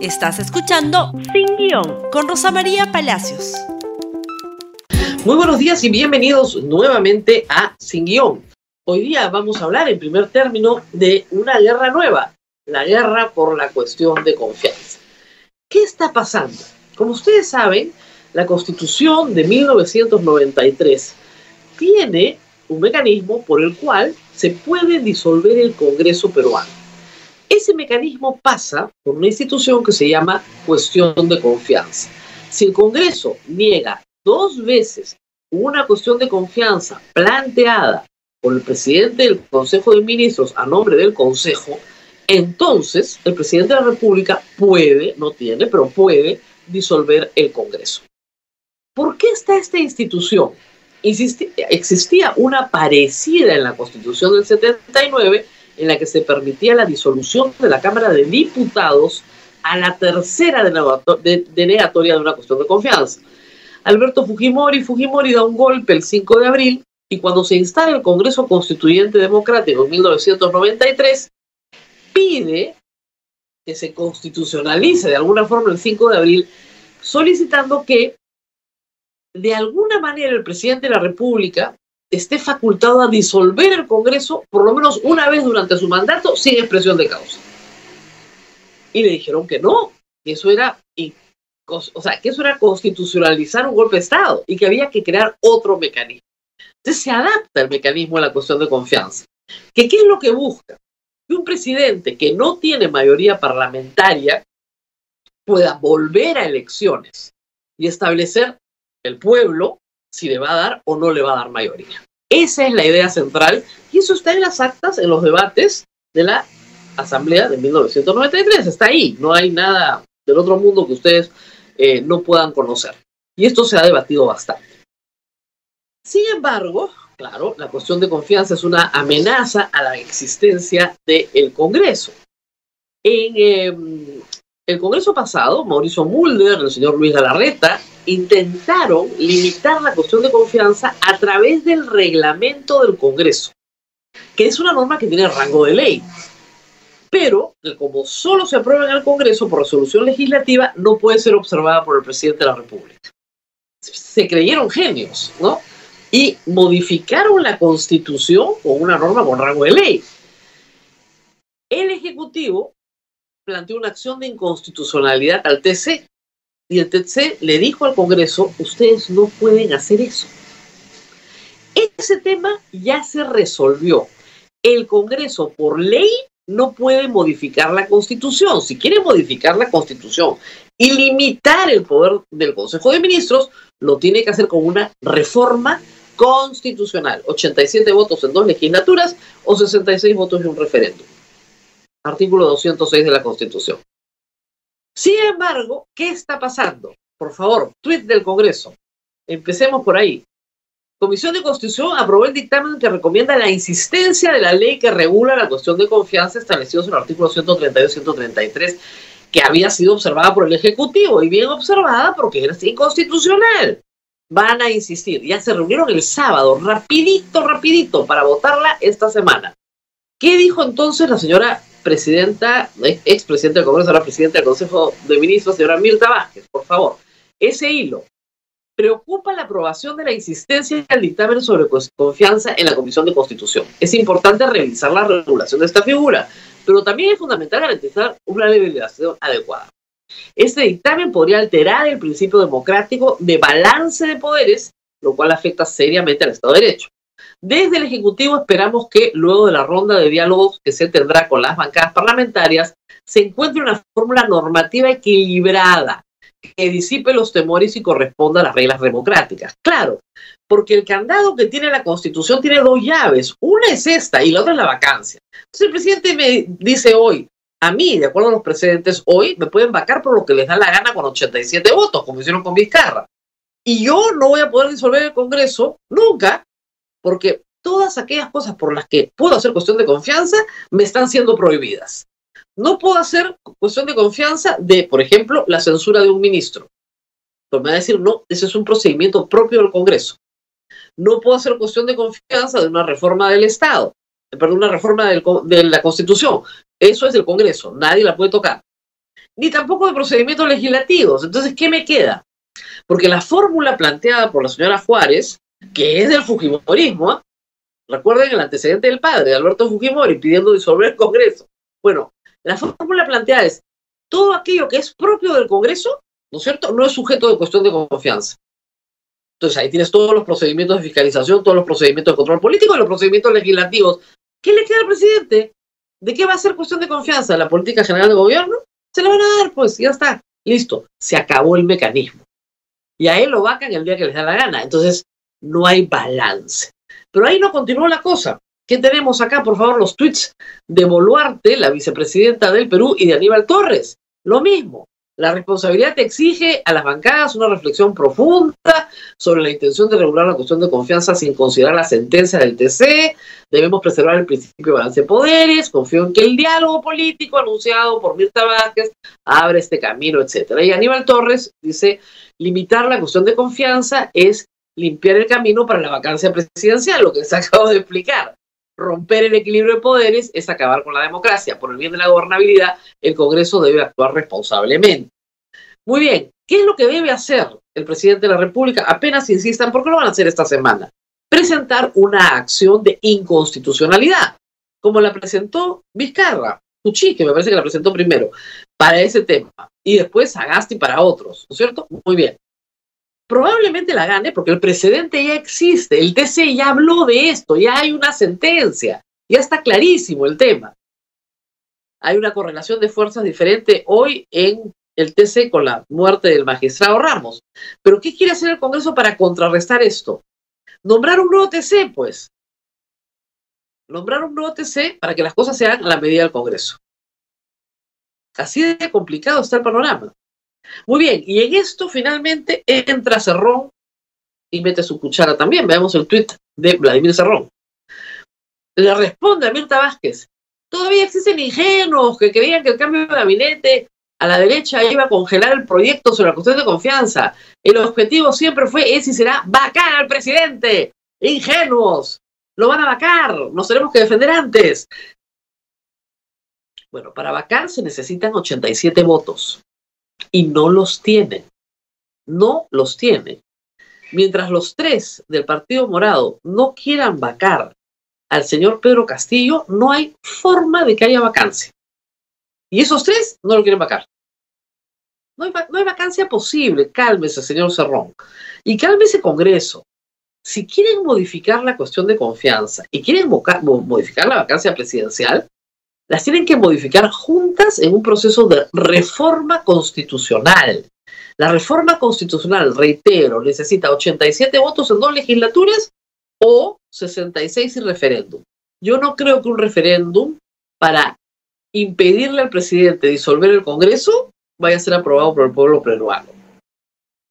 Estás escuchando Sin Guión con Rosa María Palacios. Muy buenos días y bienvenidos nuevamente a Sin Guión. Hoy día vamos a hablar en primer término de una guerra nueva, la guerra por la cuestión de confianza. ¿Qué está pasando? Como ustedes saben, la Constitución de 1993 tiene un mecanismo por el cual se puede disolver el Congreso peruano. Ese mecanismo pasa por una institución que se llama cuestión de confianza. Si el Congreso niega dos veces una cuestión de confianza planteada por el presidente del Consejo de Ministros a nombre del Consejo, entonces el presidente de la República puede, no tiene, pero puede disolver el Congreso. ¿Por qué está esta institución? existía una parecida en la Constitución del 79 en la que se permitía la disolución de la Cámara de Diputados a la tercera denegatoria de una cuestión de confianza. Alberto Fujimori, Fujimori da un golpe el 5 de abril y cuando se instala el Congreso Constituyente Democrático en 1993, pide que se constitucionalice de alguna forma el 5 de abril, solicitando que de alguna manera el presidente de la República esté facultado a disolver el Congreso por lo menos una vez durante su mandato sin expresión de causa. Y le dijeron que no, que eso era, o sea, que eso era constitucionalizar un golpe de Estado y que había que crear otro mecanismo. Entonces se adapta el mecanismo a la cuestión de confianza. ¿Que ¿Qué es lo que busca? Que un presidente que no tiene mayoría parlamentaria pueda volver a elecciones y establecer el pueblo si le va a dar o no le va a dar mayoría. Esa es la idea central y eso está en las actas, en los debates de la Asamblea de 1993. Está ahí, no hay nada del otro mundo que ustedes eh, no puedan conocer. Y esto se ha debatido bastante. Sin embargo, claro, la cuestión de confianza es una amenaza a la existencia del Congreso. En em, el Congreso pasado, Mauricio Mulder, el señor Luis Galarreta, intentaron limitar la cuestión de confianza a través del reglamento del Congreso, que es una norma que tiene rango de ley, pero que como solo se aprueba en el Congreso por resolución legislativa, no puede ser observada por el presidente de la República. Se creyeron genios, ¿no? Y modificaron la Constitución con una norma con rango de ley. El Ejecutivo planteó una acción de inconstitucionalidad al TC, y el TC le dijo al Congreso, ustedes no pueden hacer eso. Ese tema ya se resolvió. El Congreso, por ley, no puede modificar la Constitución. Si quiere modificar la Constitución y limitar el poder del Consejo de Ministros, lo tiene que hacer con una reforma constitucional. 87 votos en dos legislaturas o 66 votos en un referéndum. Artículo 206 de la Constitución. Sin embargo, ¿qué está pasando? Por favor, tweet del Congreso. Empecemos por ahí. Comisión de Constitución aprobó el dictamen que recomienda la insistencia de la ley que regula la cuestión de confianza establecidos en el artículo 132 y 133, que había sido observada por el Ejecutivo y bien observada porque era inconstitucional. Van a insistir. Ya se reunieron el sábado, rapidito, rapidito, para votarla esta semana. ¿Qué dijo entonces la señora presidenta, ex presidenta del Congreso, ahora presidenta del Consejo de Ministros, señora Mirta Vázquez, por favor. Ese hilo preocupa la aprobación de la insistencia del dictamen sobre confianza en la Comisión de Constitución. Es importante revisar la regulación de esta figura, pero también es fundamental garantizar una legislación adecuada. Este dictamen podría alterar el principio democrático de balance de poderes, lo cual afecta seriamente al Estado de Derecho. Desde el Ejecutivo esperamos que luego de la ronda de diálogos que se tendrá con las bancadas parlamentarias, se encuentre una fórmula normativa equilibrada que disipe los temores y corresponda a las reglas democráticas. Claro, porque el candado que tiene la Constitución tiene dos llaves. Una es esta y la otra es la vacancia. Entonces el presidente me dice hoy, a mí, de acuerdo a los precedentes, hoy me pueden vacar por lo que les da la gana con 87 votos, como hicieron con Vizcarra. Y yo no voy a poder disolver el Congreso nunca porque todas aquellas cosas por las que puedo hacer cuestión de confianza me están siendo prohibidas. No puedo hacer cuestión de confianza de, por ejemplo, la censura de un ministro. Pero me va a decir, no, ese es un procedimiento propio del Congreso. No puedo hacer cuestión de confianza de una reforma del Estado, perdón, una reforma de la Constitución. Eso es del Congreso, nadie la puede tocar. ni tampoco de procedimientos legislativos. Entonces, ¿qué me queda? Porque la fórmula planteada por la señora Juárez, que es del Fujimorismo, ¿ah? recuerden el antecedente del padre, de Alberto Fujimori, pidiendo disolver el Congreso. Bueno, la fórmula planteada es todo aquello que es propio del Congreso, ¿no es cierto?, no es sujeto de cuestión de confianza. Entonces ahí tienes todos los procedimientos de fiscalización, todos los procedimientos de control político y los procedimientos legislativos. ¿Qué le queda al presidente? ¿De qué va a ser cuestión de confianza? ¿La política general de gobierno? Se la van a dar, pues, ya está. Listo. Se acabó el mecanismo. Y a él lo vacan el día que les da la gana. Entonces, no hay balance. Pero ahí no continuó la cosa. ¿Qué tenemos acá? Por favor, los tweets de Boluarte, la vicepresidenta del Perú, y de Aníbal Torres. Lo mismo. La responsabilidad te exige a las bancadas una reflexión profunda sobre la intención de regular la cuestión de confianza sin considerar la sentencia del TC. Debemos preservar el principio de balance de poderes. Confío en que el diálogo político anunciado por Mirta Vázquez abre este camino, etcétera. Y Aníbal Torres dice, limitar la cuestión de confianza es limpiar el camino para la vacancia presidencial, lo que se acabo de explicar romper el equilibrio de poderes es acabar con la democracia. Por el bien de la gobernabilidad, el Congreso debe actuar responsablemente. Muy bien, ¿qué es lo que debe hacer el presidente de la República? Apenas insistan, porque lo van a hacer esta semana. Presentar una acción de inconstitucionalidad, como la presentó Vizcarra, Cuchi, que me parece que la presentó primero, para ese tema, y después Agasti para otros, ¿no es cierto? Muy bien probablemente la gane porque el precedente ya existe, el TC ya habló de esto, ya hay una sentencia, ya está clarísimo el tema. Hay una correlación de fuerzas diferente hoy en el TC con la muerte del magistrado Ramos. Pero ¿qué quiere hacer el Congreso para contrarrestar esto? Nombrar un nuevo TC, pues. Nombrar un nuevo TC para que las cosas sean a la medida del Congreso. Así de complicado está el panorama. Muy bien, y en esto finalmente entra Cerrón y mete su cuchara también. Veamos el tweet de Vladimir Cerrón. Le responde a Mirta Vázquez. Todavía existen ingenuos que creían que el cambio de gabinete a la derecha iba a congelar el proyecto sobre la cuestión de confianza. El objetivo siempre fue, es y será, vacar al presidente. Ingenuos. Lo van a vacar. Nos tenemos que defender antes. Bueno, para vacar se necesitan 87 votos y no los tienen. No los tienen. Mientras los tres del Partido Morado no quieran vacar al señor Pedro Castillo, no hay forma de que haya vacancia. Y esos tres no lo quieren vacar. No hay, no hay vacancia posible. Cálmese, señor Cerrón. Y cálmese, Congreso. Si quieren modificar la cuestión de confianza y quieren modificar la vacancia presidencial, las tienen que modificar juntas en un proceso de reforma constitucional. La reforma constitucional, reitero, necesita 87 votos en dos legislaturas o 66 en referéndum. Yo no creo que un referéndum para impedirle al presidente disolver el Congreso vaya a ser aprobado por el pueblo peruano.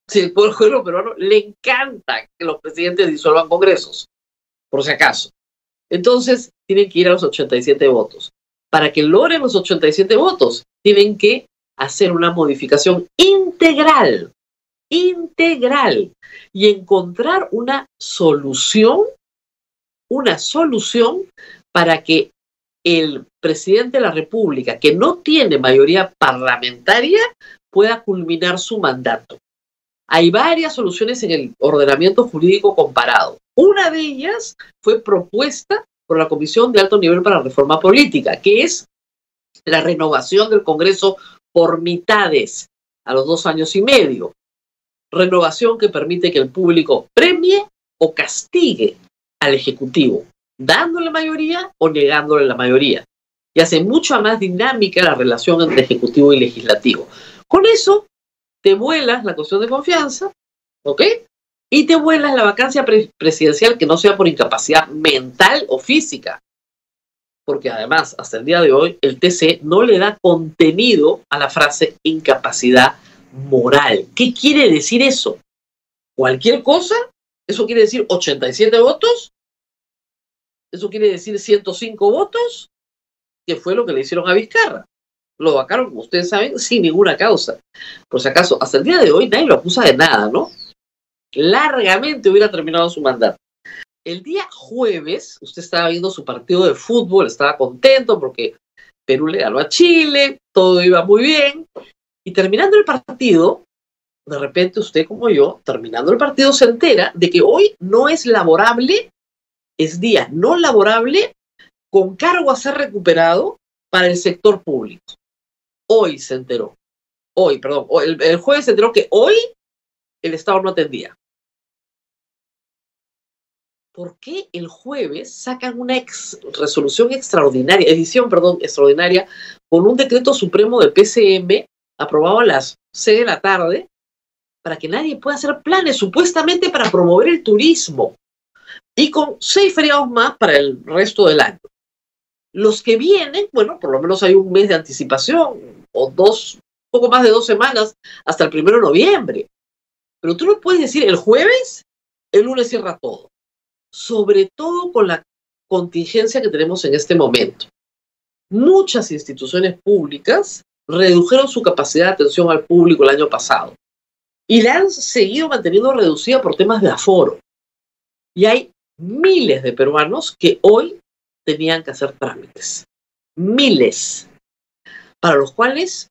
Si el pueblo peruano le encanta que los presidentes disuelvan congresos, por si acaso. Entonces, tienen que ir a los 87 votos para que logren los 87 votos, tienen que hacer una modificación integral, integral, y encontrar una solución, una solución para que el presidente de la República, que no tiene mayoría parlamentaria, pueda culminar su mandato. Hay varias soluciones en el ordenamiento jurídico comparado. Una de ellas fue propuesta por la Comisión de Alto Nivel para Reforma Política, que es la renovación del Congreso por mitades a los dos años y medio. Renovación que permite que el público premie o castigue al Ejecutivo, dándole mayoría o negándole la mayoría. Y hace mucho más dinámica la relación entre Ejecutivo y Legislativo. Con eso, te vuelas la cuestión de confianza, ¿ok? Y te vuelas la vacancia presidencial que no sea por incapacidad mental o física. Porque además, hasta el día de hoy, el TC no le da contenido a la frase incapacidad moral. ¿Qué quiere decir eso? ¿Cualquier cosa? ¿Eso quiere decir 87 votos? ¿Eso quiere decir 105 votos? Que fue lo que le hicieron a Vizcarra. Lo vacaron, como ustedes saben, sin ninguna causa. Por si acaso, hasta el día de hoy nadie lo acusa de nada, ¿no? Largamente hubiera terminado su mandato. El día jueves, usted estaba viendo su partido de fútbol, estaba contento porque Perú le ganó a Chile, todo iba muy bien, Y terminando el partido, de repente usted como yo, terminando el partido, se entera de que hoy no es laborable, es día no laborable con cargo a ser recuperado para el sector público. Hoy se enteró. Hoy, perdón, el, el jueves se enteró que hoy el Estado no atendía. ¿Por qué el jueves sacan una resolución extraordinaria, edición, perdón, extraordinaria, con un decreto supremo de PCM aprobado a las 6 de la tarde, para que nadie pueda hacer planes, supuestamente para promover el turismo, y con seis feriados más para el resto del año? Los que vienen, bueno, por lo menos hay un mes de anticipación, o dos, poco más de dos semanas, hasta el primero de noviembre. Pero tú no puedes decir el jueves, el lunes cierra todo sobre todo con la contingencia que tenemos en este momento. Muchas instituciones públicas redujeron su capacidad de atención al público el año pasado y la han seguido manteniendo reducida por temas de aforo. Y hay miles de peruanos que hoy tenían que hacer trámites. Miles. Para los cuales,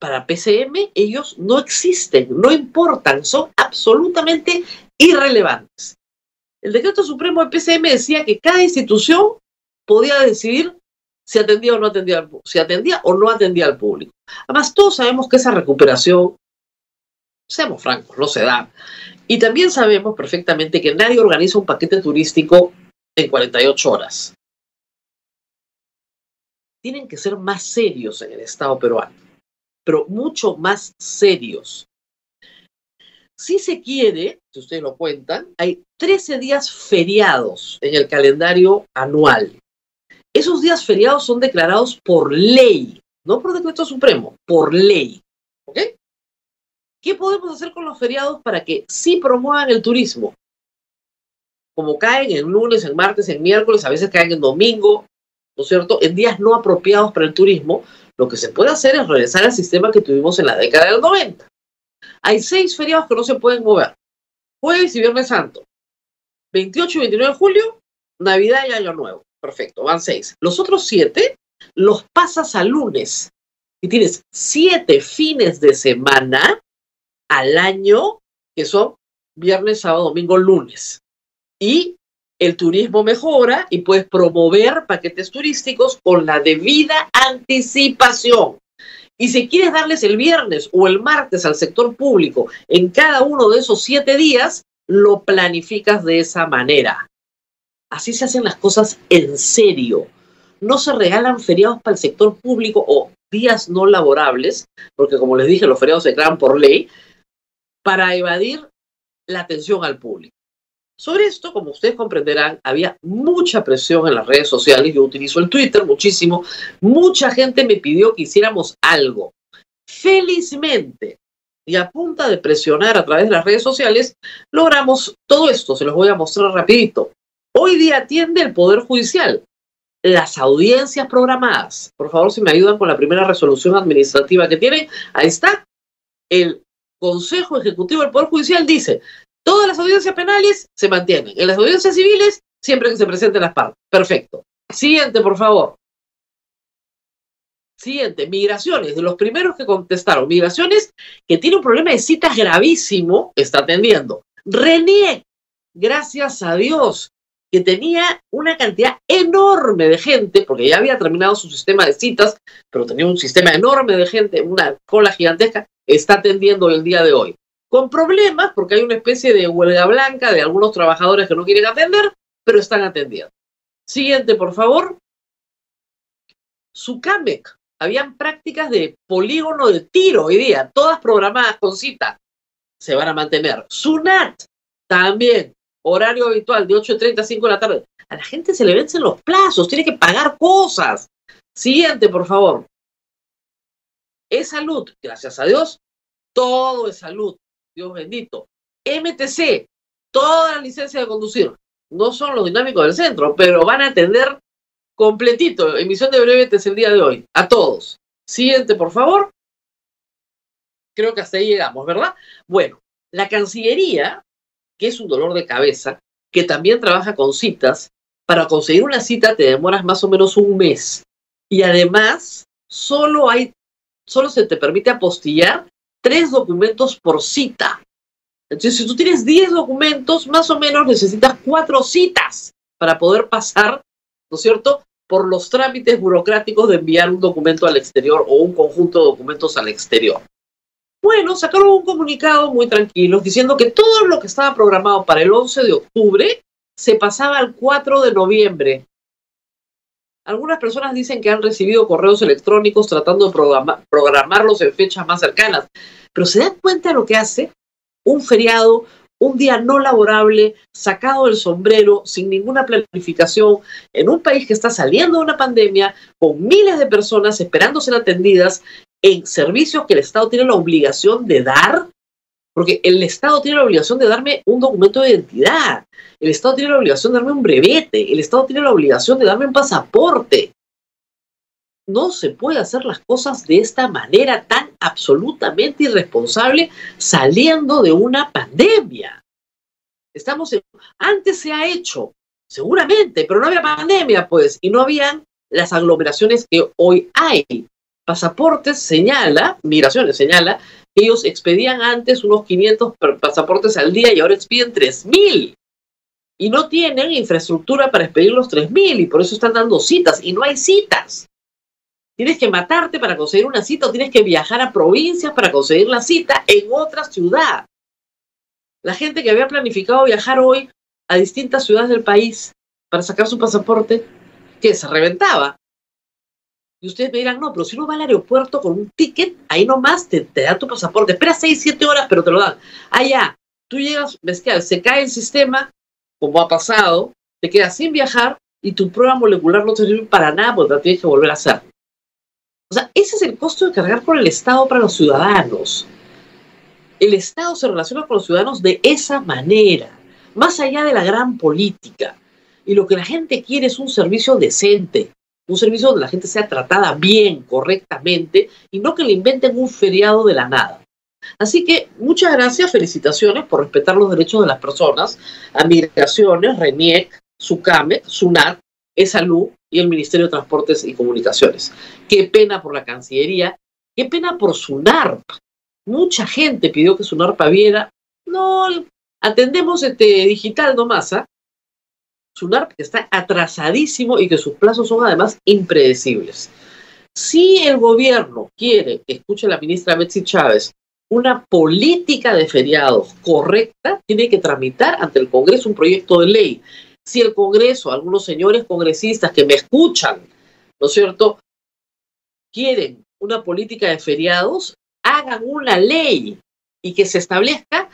para PCM, ellos no existen, no importan, son absolutamente irrelevantes. El decreto supremo del PCM decía que cada institución podía decidir si atendía o no atendía al, si atendía o no atendía al público. Además, todos sabemos que esa recuperación, seamos francos, no se da. Y también sabemos perfectamente que nadie organiza un paquete turístico en 48 horas. Tienen que ser más serios en el Estado peruano, pero mucho más serios. Si se quiere, si ustedes lo cuentan, hay 13 días feriados en el calendario anual. Esos días feriados son declarados por ley, no por decreto supremo, por ley. ¿Ok? ¿Qué podemos hacer con los feriados para que sí promuevan el turismo? Como caen en lunes, en martes, en miércoles, a veces caen en domingo, ¿no es cierto? En días no apropiados para el turismo, lo que se puede hacer es regresar al sistema que tuvimos en la década del 90. Hay seis feriados que no se pueden mover. Jueves y Viernes Santo. 28 y 29 de julio, Navidad y Año Nuevo. Perfecto, van seis. Los otros siete los pasas a lunes. Y tienes siete fines de semana al año, que son viernes, sábado, domingo, lunes. Y el turismo mejora y puedes promover paquetes turísticos con la debida anticipación. Y si quieres darles el viernes o el martes al sector público en cada uno de esos siete días, lo planificas de esa manera. Así se hacen las cosas en serio. No se regalan feriados para el sector público o días no laborables, porque como les dije, los feriados se crean por ley, para evadir la atención al público. Sobre esto, como ustedes comprenderán, había mucha presión en las redes sociales. Yo utilizo el Twitter muchísimo. Mucha gente me pidió que hiciéramos algo. Felizmente, y a punta de presionar a través de las redes sociales, logramos todo esto. Se los voy a mostrar rapidito. Hoy día atiende el Poder Judicial. Las audiencias programadas. Por favor, si me ayudan con la primera resolución administrativa que tienen. Ahí está. El Consejo Ejecutivo del Poder Judicial dice, Todas las audiencias penales se mantienen. En las audiencias civiles, siempre que se presenten las partes. Perfecto. Siguiente, por favor. Siguiente, migraciones. De los primeros que contestaron, migraciones que tiene un problema de citas gravísimo, está atendiendo. René, gracias a Dios, que tenía una cantidad enorme de gente, porque ya había terminado su sistema de citas, pero tenía un sistema enorme de gente, una cola gigantesca, está atendiendo el día de hoy con problemas porque hay una especie de huelga blanca de algunos trabajadores que no quieren atender, pero están atendiendo. Siguiente, por favor. Sucamec. Habían prácticas de polígono de tiro hoy día, todas programadas con cita. Se van a mantener. Sunat, también. Horario habitual de 8.30 a 5 de la tarde. A la gente se le vencen los plazos, tiene que pagar cosas. Siguiente, por favor. Es salud, gracias a Dios, todo es salud. Dios bendito. MTC, toda la licencia de conducir. No son los dinámicos del centro, pero van a atender completito. Emisión de brevetes el día de hoy. A todos. Siguiente, por favor. Creo que hasta ahí llegamos, ¿verdad? Bueno, la Cancillería, que es un dolor de cabeza, que también trabaja con citas, para conseguir una cita te demoras más o menos un mes. Y además, solo hay solo se te permite apostillar tres documentos por cita. Entonces, si tú tienes 10 documentos, más o menos necesitas cuatro citas para poder pasar, ¿no es cierto?, por los trámites burocráticos de enviar un documento al exterior o un conjunto de documentos al exterior. Bueno, sacaron un comunicado muy tranquilo diciendo que todo lo que estaba programado para el 11 de octubre se pasaba al 4 de noviembre. Algunas personas dicen que han recibido correos electrónicos tratando de programarlos en fechas más cercanas, pero ¿se dan cuenta de lo que hace? Un feriado, un día no laborable, sacado del sombrero, sin ninguna planificación, en un país que está saliendo de una pandemia, con miles de personas esperando ser atendidas en servicios que el Estado tiene la obligación de dar, porque el Estado tiene la obligación de darme un documento de identidad, el Estado tiene la obligación de darme un brevete, el Estado tiene la obligación de darme un pasaporte. No se puede hacer las cosas de esta manera tan absolutamente irresponsable saliendo de una pandemia. Estamos en... Antes se ha hecho, seguramente, pero no había pandemia, pues, y no habían las aglomeraciones que hoy hay. Pasaportes señala, migraciones señala, que ellos expedían antes unos 500 pasaportes al día y ahora expiden 3.000. Y no tienen infraestructura para expedir los 3.000 y por eso están dando citas y no hay citas. Tienes que matarte para conseguir una cita o tienes que viajar a provincias para conseguir la cita en otra ciudad. La gente que había planificado viajar hoy a distintas ciudades del país para sacar su pasaporte, que se reventaba. Y ustedes me dirán, no, pero si uno va al aeropuerto con un ticket, ahí nomás te, te da tu pasaporte. Espera 6, 7 horas, pero te lo dan. Allá, tú llegas, ves que se cae el sistema, como ha pasado, te quedas sin viajar y tu prueba molecular no te sirve para nada porque la tienes que volver a hacer. O sea, ese es el costo de cargar por el Estado para los ciudadanos. El Estado se relaciona con los ciudadanos de esa manera, más allá de la gran política. Y lo que la gente quiere es un servicio decente, un servicio donde la gente sea tratada bien, correctamente, y no que le inventen un feriado de la nada. Así que muchas gracias, felicitaciones por respetar los derechos de las personas, a Migraciones, RENIEC, SUCAMET, SUNAT, ESALU y el Ministerio de Transportes y Comunicaciones. Qué pena por la Cancillería, qué pena por SUNARP. Mucha gente pidió que SUNARP viera. No, atendemos este digital nomás, ¿ah? Que está atrasadísimo y que sus plazos son además impredecibles. Si el gobierno quiere, escuche la ministra Betsy Chávez, una política de feriados correcta, tiene que tramitar ante el Congreso un proyecto de ley. Si el Congreso, algunos señores congresistas que me escuchan, ¿no es cierto?, quieren una política de feriados, hagan una ley y que se establezca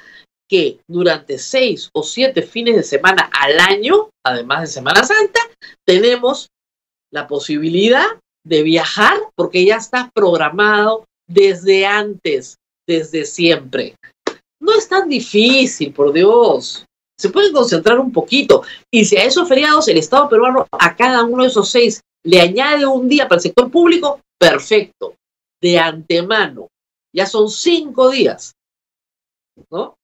que durante seis o siete fines de semana al año, además de Semana Santa, tenemos la posibilidad de viajar porque ya está programado desde antes, desde siempre. No es tan difícil, por Dios. Se pueden concentrar un poquito. Y si a esos feriados el Estado peruano a cada uno de esos seis le añade un día para el sector público, perfecto. De antemano. Ya son cinco días. ¿No?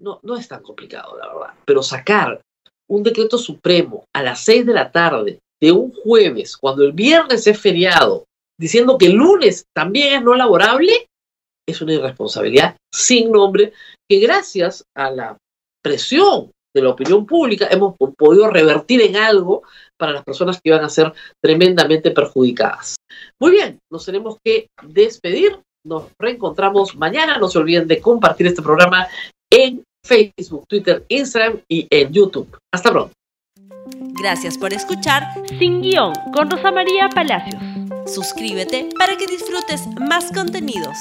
No, no es tan complicado, la verdad. Pero sacar un decreto supremo a las 6 de la tarde de un jueves, cuando el viernes es feriado, diciendo que el lunes también es no laborable, es una irresponsabilidad sin nombre que gracias a la presión de la opinión pública hemos podido revertir en algo para las personas que iban a ser tremendamente perjudicadas. Muy bien, nos tenemos que despedir. Nos reencontramos mañana. No se olviden de compartir este programa en Facebook, Twitter, Instagram y en YouTube. Hasta pronto. Gracias por escuchar Sin Guión con Rosa María Palacios. Suscríbete para que disfrutes más contenidos.